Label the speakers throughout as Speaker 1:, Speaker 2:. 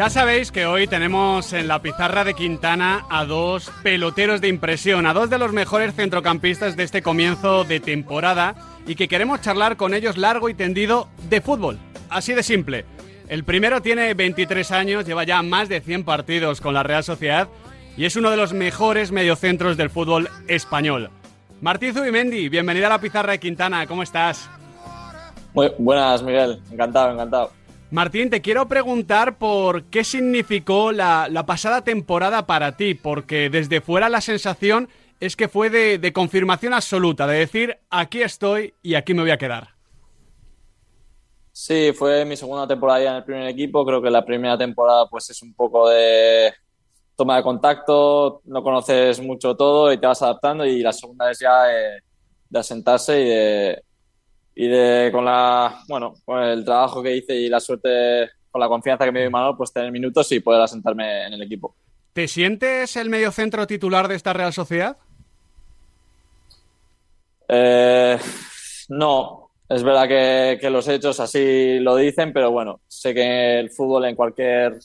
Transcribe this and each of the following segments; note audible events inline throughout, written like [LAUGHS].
Speaker 1: Ya sabéis que hoy tenemos en la pizarra de Quintana a dos peloteros de impresión, a dos de los mejores centrocampistas de este comienzo de temporada y que queremos charlar con ellos largo y tendido de fútbol. Así de simple. El primero tiene 23 años, lleva ya más de 100 partidos con la Real Sociedad y es uno de los mejores mediocentros del fútbol español. Martín Zubimendi, bienvenido a la pizarra de Quintana, ¿cómo estás?
Speaker 2: Buenas, Miguel, encantado, encantado.
Speaker 1: Martín, te quiero preguntar por qué significó la, pasada temporada para ti, porque desde fuera la sensación es que fue de, confirmación absoluta, de decir, aquí estoy y aquí me voy a quedar.
Speaker 2: Sí, fue mi segunda temporada ya en el primer equipo, creo que la primera temporada pues es un poco de toma de contacto, no conoces mucho todo y te vas adaptando y la segunda es ya de asentarse y de, y de con la bueno con el trabajo que hice y la suerte con la confianza que me dio Manuel pues tener minutos y poder asentarme en el equipo.
Speaker 1: ¿te sientes el mediocentro titular de esta Real Sociedad?
Speaker 2: Eh, no. Es verdad que, los hechos así lo dicen pero bueno sé que el fútbol en cualquier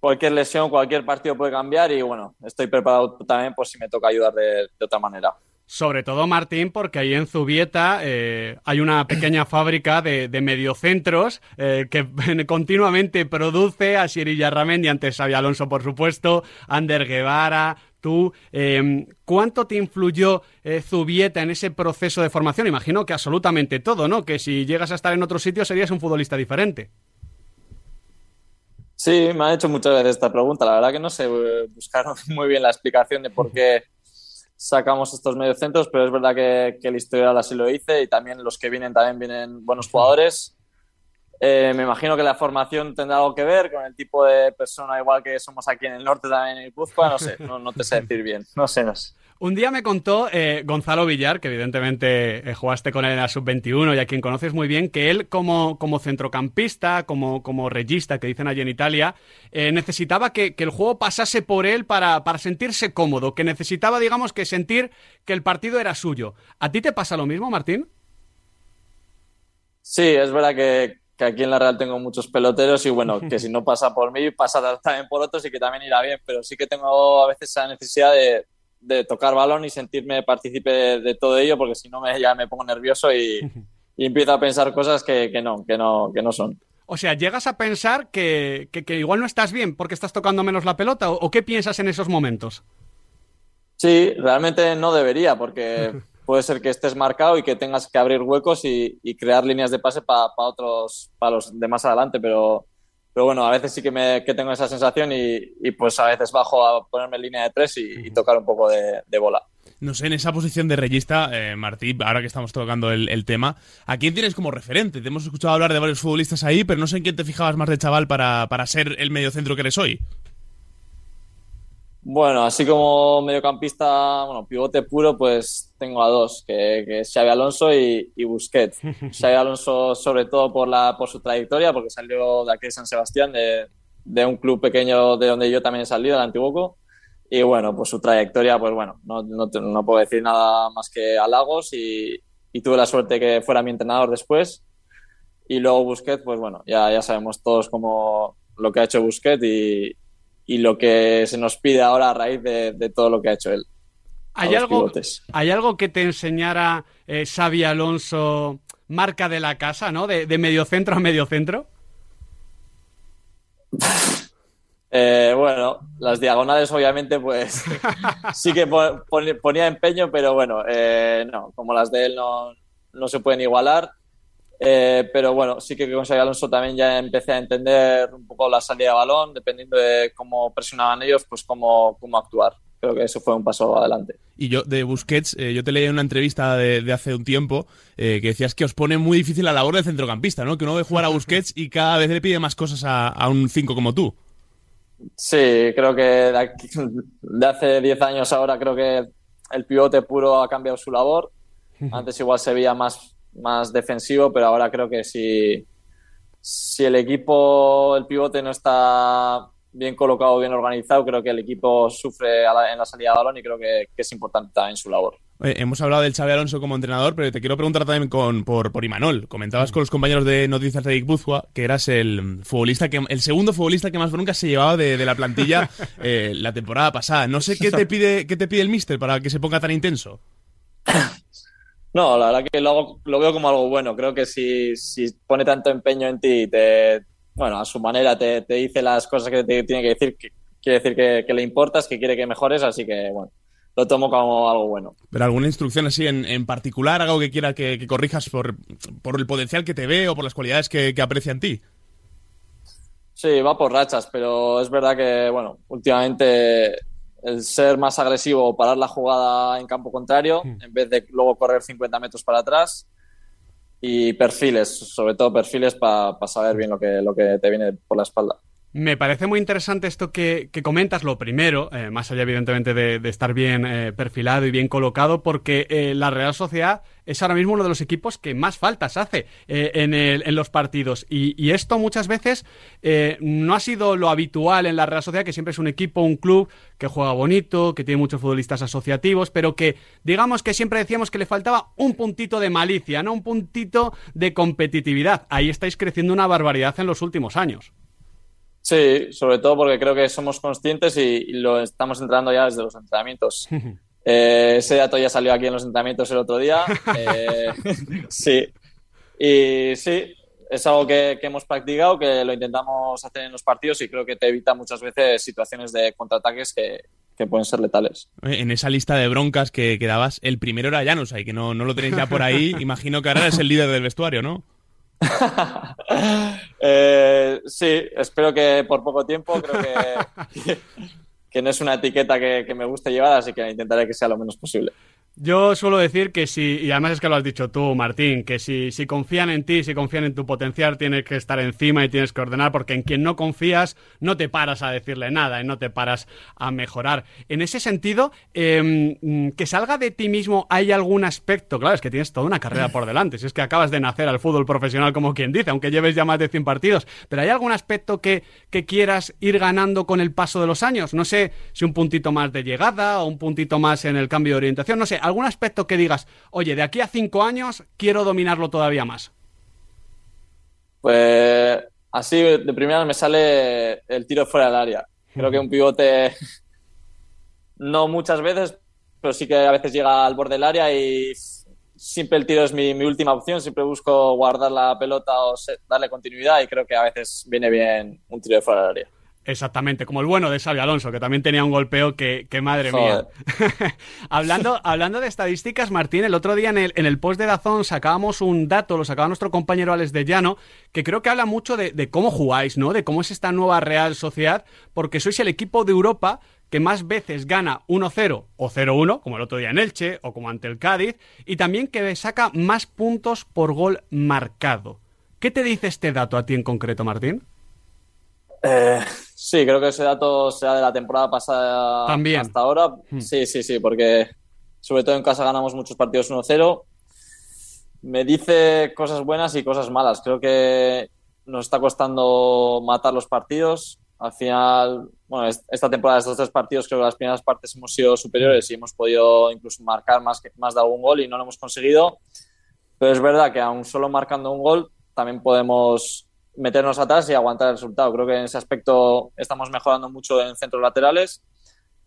Speaker 2: cualquier lesión cualquier partido puede cambiar y bueno estoy preparado también por si me toca ayudar de otra manera
Speaker 1: sobre todo, Martín, porque ahí en Zubieta eh, hay una pequeña [CLEARS THROAT] fábrica de, mediocentros eh, que [LAUGHS] continuamente produce a Siri Yarramendi, antes Xavi Alonso, por supuesto, Ander Guevara, tú. Em, ¿Cuánto te influyó eh, Zubieta en ese proceso de formación? Imagino que absolutamente todo, ¿no? Que si llegas a estar en otro sitio serías un futbolista diferente.
Speaker 2: Sí, me han hecho muchas veces esta pregunta. La verdad que no sé buscar [LAUGHS] muy bien la explicación de por qué sacamos estos mediocentros, pero es verdad que, que el historial así lo hice y también los que vienen también vienen buenos jugadores. Eh, me imagino que la formación tendrá algo que ver con el tipo de persona, igual que somos aquí en el norte también en Guipúzcoa, no sé, no, no te sé decir bien, [LAUGHS] no sé, no sé.
Speaker 1: Un día me contó eh, Gonzalo Villar, que evidentemente eh, jugaste con él en la sub-21 y a quien conoces muy bien, que él como, como centrocampista, como, como regista, que dicen allí en Italia, eh, necesitaba que, el juego pasase por él para, para sentirse cómodo, que necesitaba, digamos, que sentir que el partido era suyo. ¿A ti te pasa lo mismo, Martín?
Speaker 2: Sí, es verdad que, que aquí en la Real tengo muchos peloteros y bueno, que si no pasa por mí, pasa también por otros y que también irá bien, pero sí que tengo a veces esa necesidad de de tocar balón y sentirme partícipe de, todo ello, porque si no me, ya me pongo nervioso y, [LAUGHS] empiezo a pensar cosas que, no, que, no, que no son.
Speaker 1: O sea, ¿llegas a pensar que, igual no estás bien porque estás tocando menos la pelota? ¿O, qué piensas en esos momentos?
Speaker 2: Sí, realmente no debería, porque [LAUGHS] puede ser que estés marcado y que tengas que abrir huecos y, crear líneas de pase para otros, para los de más adelante, pero pero bueno, a veces sí que, me, que tengo esa sensación y, pues a veces bajo a ponerme en línea de tres y, tocar un poco de, bola.
Speaker 3: No sé, en esa posición de regista, eh, Martí, ahora que estamos tocando el, tema, ¿a quién tienes como referente? Te hemos escuchado hablar de varios futbolistas ahí, pero no sé en quién te fijabas más de chaval para, para ser el mediocentro que eres hoy.
Speaker 2: Bueno, así como mediocampista, bueno, pivote puro, pues tengo a dos, que, es Xavi Alonso y, Busquets. [LAUGHS] Xavi Alonso sobre todo por, la, por su trayectoria, porque salió de aquí de San Sebastián, de, un club pequeño de donde yo también he salido, el Antiguoco. Y bueno, pues su trayectoria, pues bueno, no, no, puedo decir nada más que halagos y, y tuve la suerte que fuera mi entrenador después. Y luego Busquets, pues bueno, ya, ya sabemos todos cómo lo que ha hecho Busquets y, y lo que se nos pide ahora a raíz de, todo lo que ha hecho él.
Speaker 1: ¿Hay algo, ¿Hay algo que te enseñara eh, Xavi Alonso, marca de la casa, ¿no? De, de mediocentro a mediocentro.
Speaker 2: Eh, bueno, las diagonales obviamente pues [LAUGHS] sí que ponía empeño, pero bueno, eh, no, como las de él no, no se pueden igualar. Eh, pero bueno, sí que con Xavi Alonso también ya empecé a entender un poco la salida de balón, dependiendo de cómo presionaban ellos, pues cómo, cómo actuar. Creo que eso fue un paso adelante.
Speaker 3: Y yo, de Busquets, eh, yo te leí en una entrevista de, hace un tiempo eh, que decías que os pone muy difícil la labor del centrocampista, ¿no? Que uno ve jugar a Busquets y cada vez le pide más cosas a, a un 5 como tú.
Speaker 2: Sí, creo que de, de hace 10 años ahora creo que el pivote puro ha cambiado su labor. Antes igual se veía más más defensivo, pero ahora creo que si, si el equipo, el pivote no está bien colocado, bien organizado, creo que el equipo sufre en la salida de balón y creo que, es importante también su labor.
Speaker 3: hemos hablado del Xavi Alonso como entrenador, pero te quiero preguntar también con, por, por Imanol. Comentabas con los compañeros de Noticias de Guipúzcoa que eras el futbolista que el segundo futbolista que más bronca se llevaba de, la plantilla [LAUGHS] eh, la temporada pasada. No sé qué te [LAUGHS] pide qué te pide el míster para que se ponga tan intenso.
Speaker 2: No, la verdad que lo, lo veo como algo bueno. Creo que si, si pone tanto empeño en ti, te, bueno, a su manera te, te dice las cosas que te tiene que decir, que, quiere decir que, que le importas, que quiere que mejores, así que bueno lo tomo como algo bueno.
Speaker 3: ¿Pero alguna instrucción así en, particular, algo que quiera que, corrijas por, el potencial que te ve o por las cualidades que, aprecia en ti?
Speaker 2: Sí, va por rachas, pero es verdad que, bueno, últimamente el ser más agresivo o parar la jugada en campo contrario, hmm. en vez de luego correr 50 metros para atrás, y perfiles, sobre todo perfiles para saber bien lo que, lo que te viene por la espalda.
Speaker 1: Me parece muy interesante esto que, comentas, lo primero, eh, más allá evidentemente de, estar bien eh, perfilado y bien colocado, porque eh, la Real Sociedad es ahora mismo uno de los equipos que más faltas hace en, en, los partidos. Y, esto muchas veces no ha sido lo habitual en la Real Sociedad, que siempre es un equipo, un club que juega bonito, que tiene muchos futbolistas asociativos, pero que digamos que siempre decíamos que le faltaba un puntito de malicia, ¿no? Un puntito de competitividad. Ahí estáis creciendo una barbaridad en los últimos años.
Speaker 2: Sí, sobre todo porque creo que somos conscientes y, lo estamos entrando ya desde los entrenamientos. [LAUGHS] Eh, ese dato ya salió aquí en los entrenamientos el otro día. [LAUGHS] Eh, [LAUGHS] sí. Y sí, es algo que, hemos practicado, que lo intentamos hacer en los partidos y creo que te evita muchas veces situaciones de contraataques que, pueden ser letales.
Speaker 3: En esa lista de broncas que, quedabas, el primero era Janus, ahí que no, no lo tenéis ya por ahí. Imagino que ahora es el líder del vestuario, ¿no? [LAUGHS]
Speaker 2: Eh, sí, espero que por poco tiempo. Creo [LAUGHS] que, que, no es una etiqueta que, que me guste llevar, así que intentaré que sea lo menos posible.
Speaker 1: Yo suelo decir que si, y además es que lo has dicho tú, Martín, que si, si confían en ti, si confían en tu potencial, tienes que estar encima y tienes que ordenar, porque en quien no confías no te paras a decirle nada y no te paras a mejorar. En ese sentido, em, que salga de ti mismo, ¿hay algún aspecto? Claro, es que tienes toda una carrera por delante, si es que acabas de nacer al fútbol profesional, como quien dice, aunque lleves ya más de 100 partidos, pero ¿hay algún aspecto que, que quieras ir ganando con el paso de los años? No sé si un puntito más de llegada o un puntito más en el cambio de orientación, no sé algún aspecto que digas, oye, de aquí a cinco años quiero dominarlo todavía más?
Speaker 2: Pues así de primera me sale el tiro fuera del área. Creo que un pivote [LAUGHS] no muchas veces, pero sí que a veces llega al borde del área y siempre el tiro es mi, última opción. Siempre busco guardar la pelota o darle continuidad y creo que a veces viene bien un tiro de fuera del área.
Speaker 1: Exactamente, como el bueno de Xavi Alonso, que también tenía un golpeo que, madre mía. [LAUGHS] hablando, hablando de estadísticas, Martín, el otro día en el, en el post de Dazón sacábamos un dato, lo sacaba nuestro compañero Alex de Llano, que creo que habla mucho de, de cómo jugáis, ¿no? De cómo es esta nueva Real Sociedad, porque sois el equipo de Europa que más veces gana 1-0 o 0-1, como el otro día en Elche o como ante el Cádiz, y también que saca más puntos por gol marcado. ¿Qué te dice este dato a ti en concreto, Martín?
Speaker 2: Eh, sí, creo que ese dato sea de la temporada pasada
Speaker 1: También.
Speaker 2: hasta ahora. Hmm. Sí, sí, sí, porque sobre todo en casa ganamos muchos partidos 1-0. Me dice cosas buenas y cosas malas. Creo que nos está costando matar los partidos. Al final, bueno, esta temporada, estos tres partidos, creo que las primeras partes hemos sido superiores y hemos podido incluso marcar más, que, más de algún gol y no lo hemos conseguido. Pero es verdad que aún solo marcando un gol, también podemos meternos atrás y aguantar el resultado. Creo que en ese aspecto estamos mejorando mucho en centros laterales,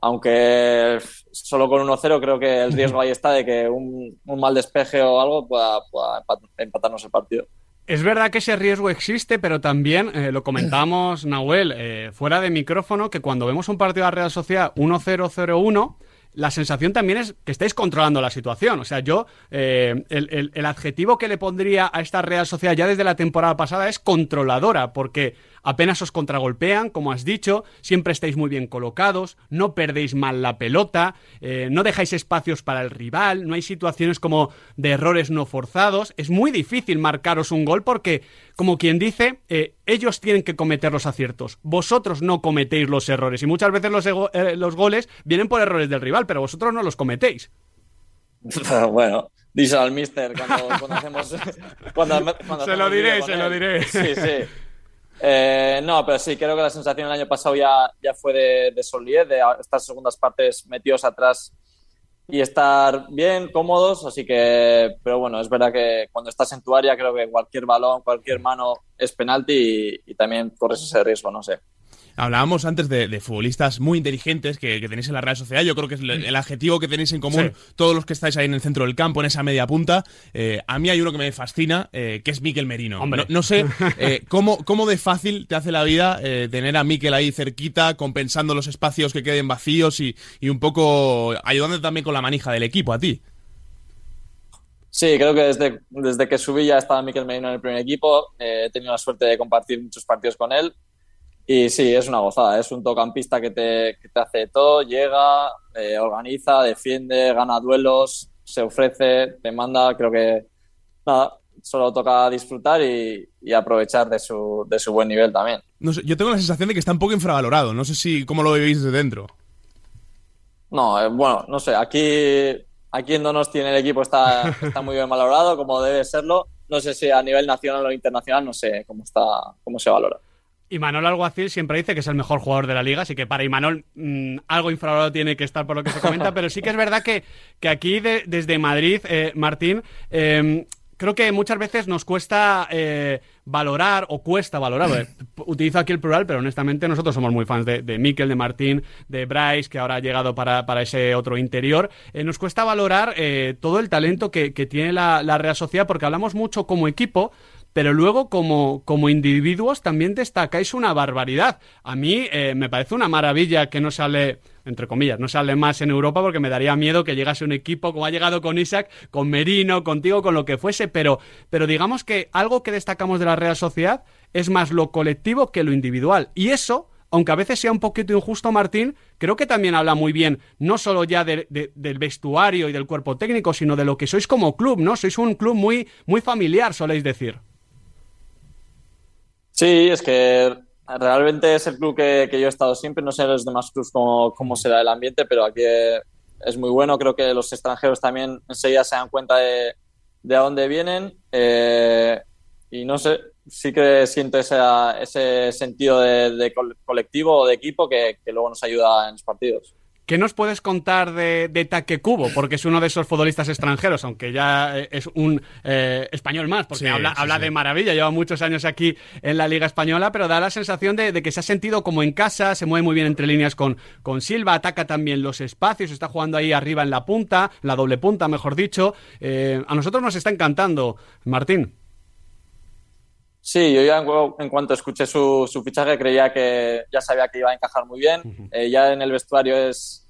Speaker 2: aunque solo con 1-0 creo que el riesgo ahí está de que un, mal despeje o algo pueda, empatarnos el partido.
Speaker 1: Es verdad que ese riesgo existe, pero también eh, lo comentamos, Nahuel, eh, fuera de micrófono, que cuando vemos un partido de la Real Sociedad 1-0-0-1, la sensación también es que estáis controlando la situación. O sea, yo, eh, el, adjetivo que le pondría a esta Real Sociedad ya desde la temporada pasada es controladora, porque apenas os contragolpean, como has dicho, siempre estáis muy bien colocados, no perdéis mal la pelota, eh, no dejáis espacios para el rival, no hay situaciones como de errores no forzados. Es muy difícil marcaros un gol porque, como quien dice, eh, ellos tienen que cometer los aciertos, vosotros no cometéis los errores y muchas veces los, eh, los goles vienen por errores del rival, pero vosotros no los cometéis. [LAUGHS]
Speaker 2: bueno, dice al mister cuando, [LAUGHS] hacemos...
Speaker 1: se lo diré, se lo diré.
Speaker 2: Sí, sí. Eh, no, pero sí, creo que la sensación el año pasado ya, ya fue de, de solidez, de estas segundas partes metidos atrás y estar bien, cómodos, así que, pero bueno, es verdad que cuando estás en tu área creo que cualquier balón, cualquier mano es penalti y, y también corres ese riesgo, no sé.
Speaker 3: Hablábamos antes de, futbolistas muy inteligentes que, tenéis en la Real Sociedad. Yo creo que es el, adjetivo que tenéis en común todos los que estáis ahí en el centro del campo, en esa media punta. Eh, a mí hay uno que me fascina, eh, que es Miquel Merino. No, sé [LAUGHS] eh, cómo, cómo de fácil te hace la vida tener a Miquel ahí cerquita, compensando los espacios que queden vacíos y, un poco ayudando también con la manija del equipo a ti.
Speaker 2: Sí, creo que desde, desde que subí ya estaba Miquel Merino en el primer equipo. he tenido la suerte de compartir muchos partidos con él y sí, es una gozada. Es un tocampista que te, que te hace todo, llega, eh, organiza, defiende, gana duelos, se ofrece, te manda. Creo que nada, solo toca disfrutar y, aprovechar de su, de su buen nivel también.
Speaker 3: No sé, yo tengo la sensación de que está un poco infravalorado. No sé si cómo lo veis desde dentro.
Speaker 2: No, eh, bueno, no sé. Aquí, aquí en Donosti en el equipo está, [LAUGHS] está muy bien valorado, como debe serlo. No sé si a nivel nacional o internacional, no sé cómo está, cómo se valora.
Speaker 1: Y Manol Alguacil siempre dice que es el mejor jugador de la liga, así que para Imanol mm, algo infravalorado tiene que estar por lo que se comenta, pero sí que es verdad que, que aquí desde Madrid, eh, Martín, em, creo que muchas veces nos cuesta eh, valorar o cuesta valorar. utilizo aquí el plural, pero honestamente nosotros somos muy fans de, de Mikel, de Martín, de Bryce, que ahora ha llegado para, ese otro interior. Eh, nos cuesta valorar todo el talento que, tiene la, la Real Sociedad porque hablamos mucho como equipo, pero luego como, como individuos también destacáis una barbaridad. A mí eh, me parece una maravilla que no sale, entre comillas, no sale más en Europa porque me daría miedo que llegase un equipo como ha llegado con Isaac, con Merino, contigo, con lo que fuese, pero, pero digamos que algo que destacamos de la Real Sociedad es más lo colectivo que lo individual. Y eso aunque a veces sea un poquito injusto, Martín, creo que también habla muy bien, no solo ya del vestuario y del cuerpo técnico, sino de lo que sois como club, ¿no? Sois un club muy, muy familiar, soléis decir.
Speaker 2: Sí, es que realmente es el club que, yo he estado siempre. No sé los demás clubes cómo, cómo será el ambiente, pero aquí es muy bueno. Creo que los extranjeros también enseguida se dan cuenta de, de a dónde vienen. Eh, y no sé, sí que siento ese, ese sentido de, colectivo o de equipo que, que luego nos ayuda en los partidos.
Speaker 1: ¿Qué nos puedes contar de, de Taquecubo? Porque es uno de esos futbolistas extranjeros, aunque ya eh, es un eh, español más, porque habla, habla de maravilla, lleva muchos años aquí en la Liga Española, pero da la sensación de, que se ha sentido como en casa, se mueve muy bien entre líneas con, con Silva, ataca también los espacios, está jugando ahí arriba en la punta, la doble punta, mejor dicho. Eh, a nosotros nos está encantando, Martín.
Speaker 2: Sí, yo ya en, cuanto escuché su, su, fichaje creía que ya sabía que iba a encajar muy bien. Eh, ya en el vestuario es,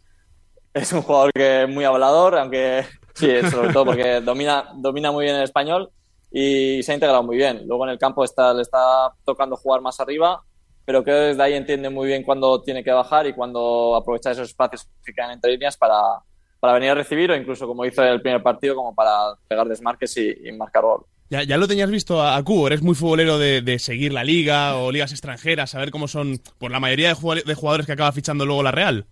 Speaker 2: es un jugador que es muy hablador, aunque [LAUGHS] sí, sobre todo porque domina, domina muy bien el español y se ha integrado muy bien. Luego en el campo le está tocando jugar más arriba, pero que desde ahí entiende muy bien cuándo tiene que bajar y cuándo aprovechar esos espacios que quedan entre líneas para, para venir a recibir o incluso como hizo el primer partido, como para pegar desmarques y, marcar gol.
Speaker 3: Ya, lo tenías visto a, Cubo, eres muy futbolero de, seguir la liga o ligas extranjeras, saber cómo son por la mayoría de jugadores, que acaba fichando luego la Real.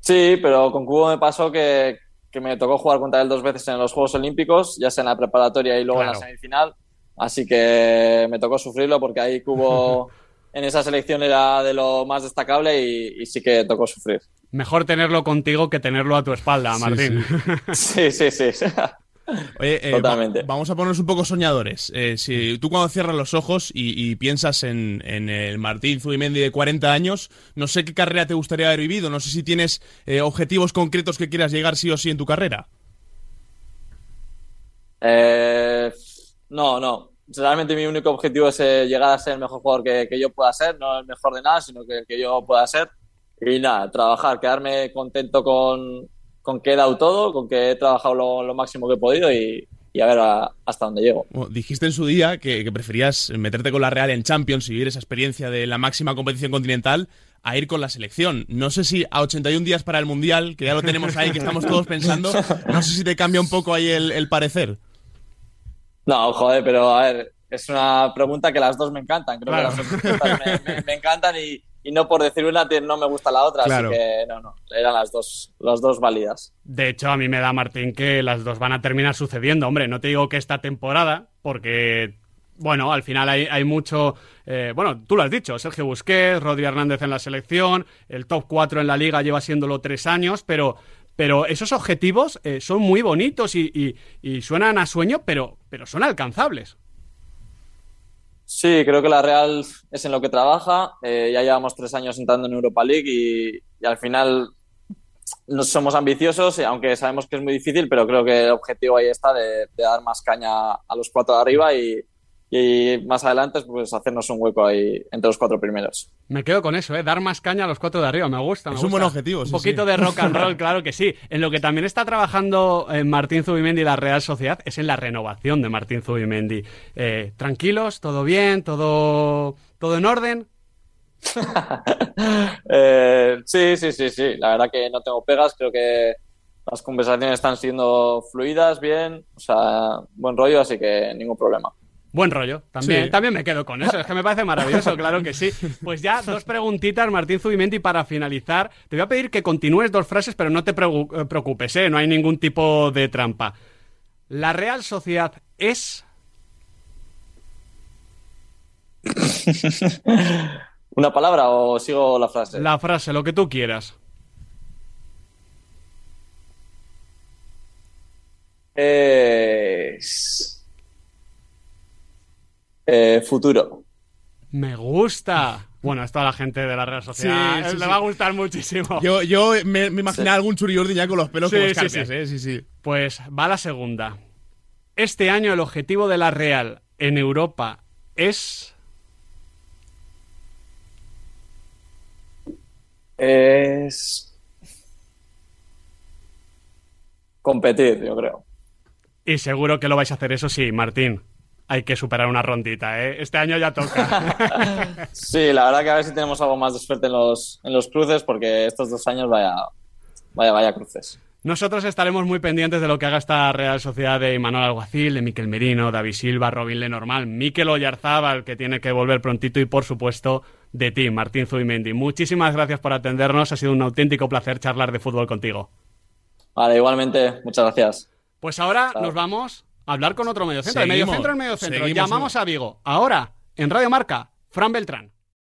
Speaker 2: Sí, pero con Cubo me pasó que, me tocó jugar contra él dos veces en los Juegos Olímpicos, ya sea en la preparatoria y luego en la semifinal. Así que me tocó sufrirlo porque ahí Cubo [LAUGHS] en esa selección era de lo más destacable y, sí que tocó sufrir.
Speaker 1: Mejor tenerlo contigo que tenerlo a tu espalda, Martín. [LAUGHS]
Speaker 2: sí, sí. sí.
Speaker 3: Oye, eh, vamos a ponernos un poco soñadores. Eh, si tú cuando cierras los ojos y, piensas en, el Martín Zubimendi de 40 años, no sé qué carrera te gustaría haber vivido, no sé si tienes eh, objetivos concretos que quieras llegar sí o sí en tu carrera.
Speaker 2: no, no. Realmente mi único objetivo es llegar a ser el mejor jugador que, yo pueda ser, no el mejor de nada, sino que el que yo pueda ser. Y nada, trabajar, quedarme contento con, con que he dado todo, con que he trabajado lo, máximo que he podido y, a ver hasta dónde llego.
Speaker 3: dijiste en su día que, preferías meterte con la Real en Champions y vivir esa experiencia de la máxima competición continental a ir con la selección. No sé si a 81 días para el Mundial, que ya lo tenemos ahí, que estamos todos pensando, no sé si te cambia un poco ahí el, parecer.
Speaker 2: No, joder, pero a ver, es una pregunta que las dos me encantan. Creo que las dos me encantan y, y no por decir una no me gusta la otra, así que no, no, eran las dos, las dos válidas.
Speaker 1: De hecho, a mí me da Martín que las dos van a terminar sucediendo. Hombre, no te digo que esta temporada, porque bueno, al final hay, hay mucho. Eh, bueno, tú lo has dicho, Sergio Busquets, Rodri Hernández en la selección, el top 4 en la liga lleva siéndolo tres años, pero pero esos objetivos eh, son muy bonitos y, y- y suenan a sueño, pero, pero son alcanzables.
Speaker 2: Sí, creo que la Real es en lo que trabaja. Eh, ya llevamos tres años entrando en Europa League y, al final no somos ambiciosos, aunque sabemos que es muy difícil, pero creo que el objetivo ahí está de, de dar más caña a los cuatro de arriba y, y más adelante pues hacernos un hueco ahí entre los cuatro primeros.
Speaker 1: Me quedo con eso, ¿eh? dar más caña a los cuatro de arriba, me gusta. me
Speaker 3: Es un buen objetivo,
Speaker 1: Un
Speaker 3: sí,
Speaker 1: poquito
Speaker 3: sí.
Speaker 1: de rock and roll, [LAUGHS] claro que sí. En lo que también está trabajando eh, Martín Zubimendi y la Real Sociedad es en la renovación de Martín Zubimendi. Eh, tranquilos, todo bien, todo, todo en orden. [LAUGHS]
Speaker 2: Eh, sí, sí, sí, sí. La verdad que no tengo pegas. Creo que las conversaciones están siendo fluidas, bien, o sea, buen rollo, así que ningún problema.
Speaker 1: Buen rollo, también,
Speaker 3: Sí.
Speaker 1: también me quedo con eso, es que me parece maravilloso, claro que sí. [LAUGHS] Pues ya, dos preguntitas, Martín Zubimendi, para finalizar. Te voy a pedir que continúes dos frases, pero no te eh, preocupes, ¿eh? no hay ningún tipo de trampa. La Real Sociedad es... [LAUGHS]
Speaker 2: ¿Una palabra o sigo la frase?
Speaker 1: La frase, lo que tú quieras.
Speaker 2: Es... Eh, futuro.
Speaker 1: Me gusta. Bueno, esto a la gente de la Real Sociedad
Speaker 3: Sí,
Speaker 1: eh,
Speaker 3: sí,
Speaker 1: le
Speaker 3: sí.
Speaker 1: va a gustar muchísimo.
Speaker 3: Yo, yo me, me imaginaba algún Churiordi ya con los pelos
Speaker 1: Sí,
Speaker 3: como
Speaker 1: sí,
Speaker 3: escarpias,
Speaker 1: sí.
Speaker 3: ¿eh? Sí, sí.
Speaker 1: Pues va la segunda. Este año el objetivo de la Real en Europa es...
Speaker 2: Es... Competir, yo creo.
Speaker 1: Y seguro que lo vais a hacer, eso sí, Martín. Hay que superar una rondita, ¿eh? Este año ya toca. [LAUGHS]
Speaker 2: Sí, la verdad que a ver si tenemos algo más de suerte en los, en los cruces, porque estos dos años vaya, vaya, vaya cruces.
Speaker 1: Nosotros estaremos muy pendientes de lo que haga esta Real Sociedad de Manuel Alguacil, de Miquel Merino, David Silva, Robin Lenormand, Miquel Oyarzábal, que tiene que volver prontito, y por supuesto de ti, Martín Zubimendi. Muchísimas gracias por atendernos, ha sido un auténtico placer charlar de fútbol contigo.
Speaker 2: Vale, igualmente, muchas gracias.
Speaker 1: Pues ahora
Speaker 2: Chao.
Speaker 1: nos vamos hablar con otro mediocentro. De
Speaker 3: Seguimos,
Speaker 1: mediocentro en mediocentro.
Speaker 3: seguimos,
Speaker 1: Llamamos a Vigo. Ahora, en Radio Marca, Fran Beltrán.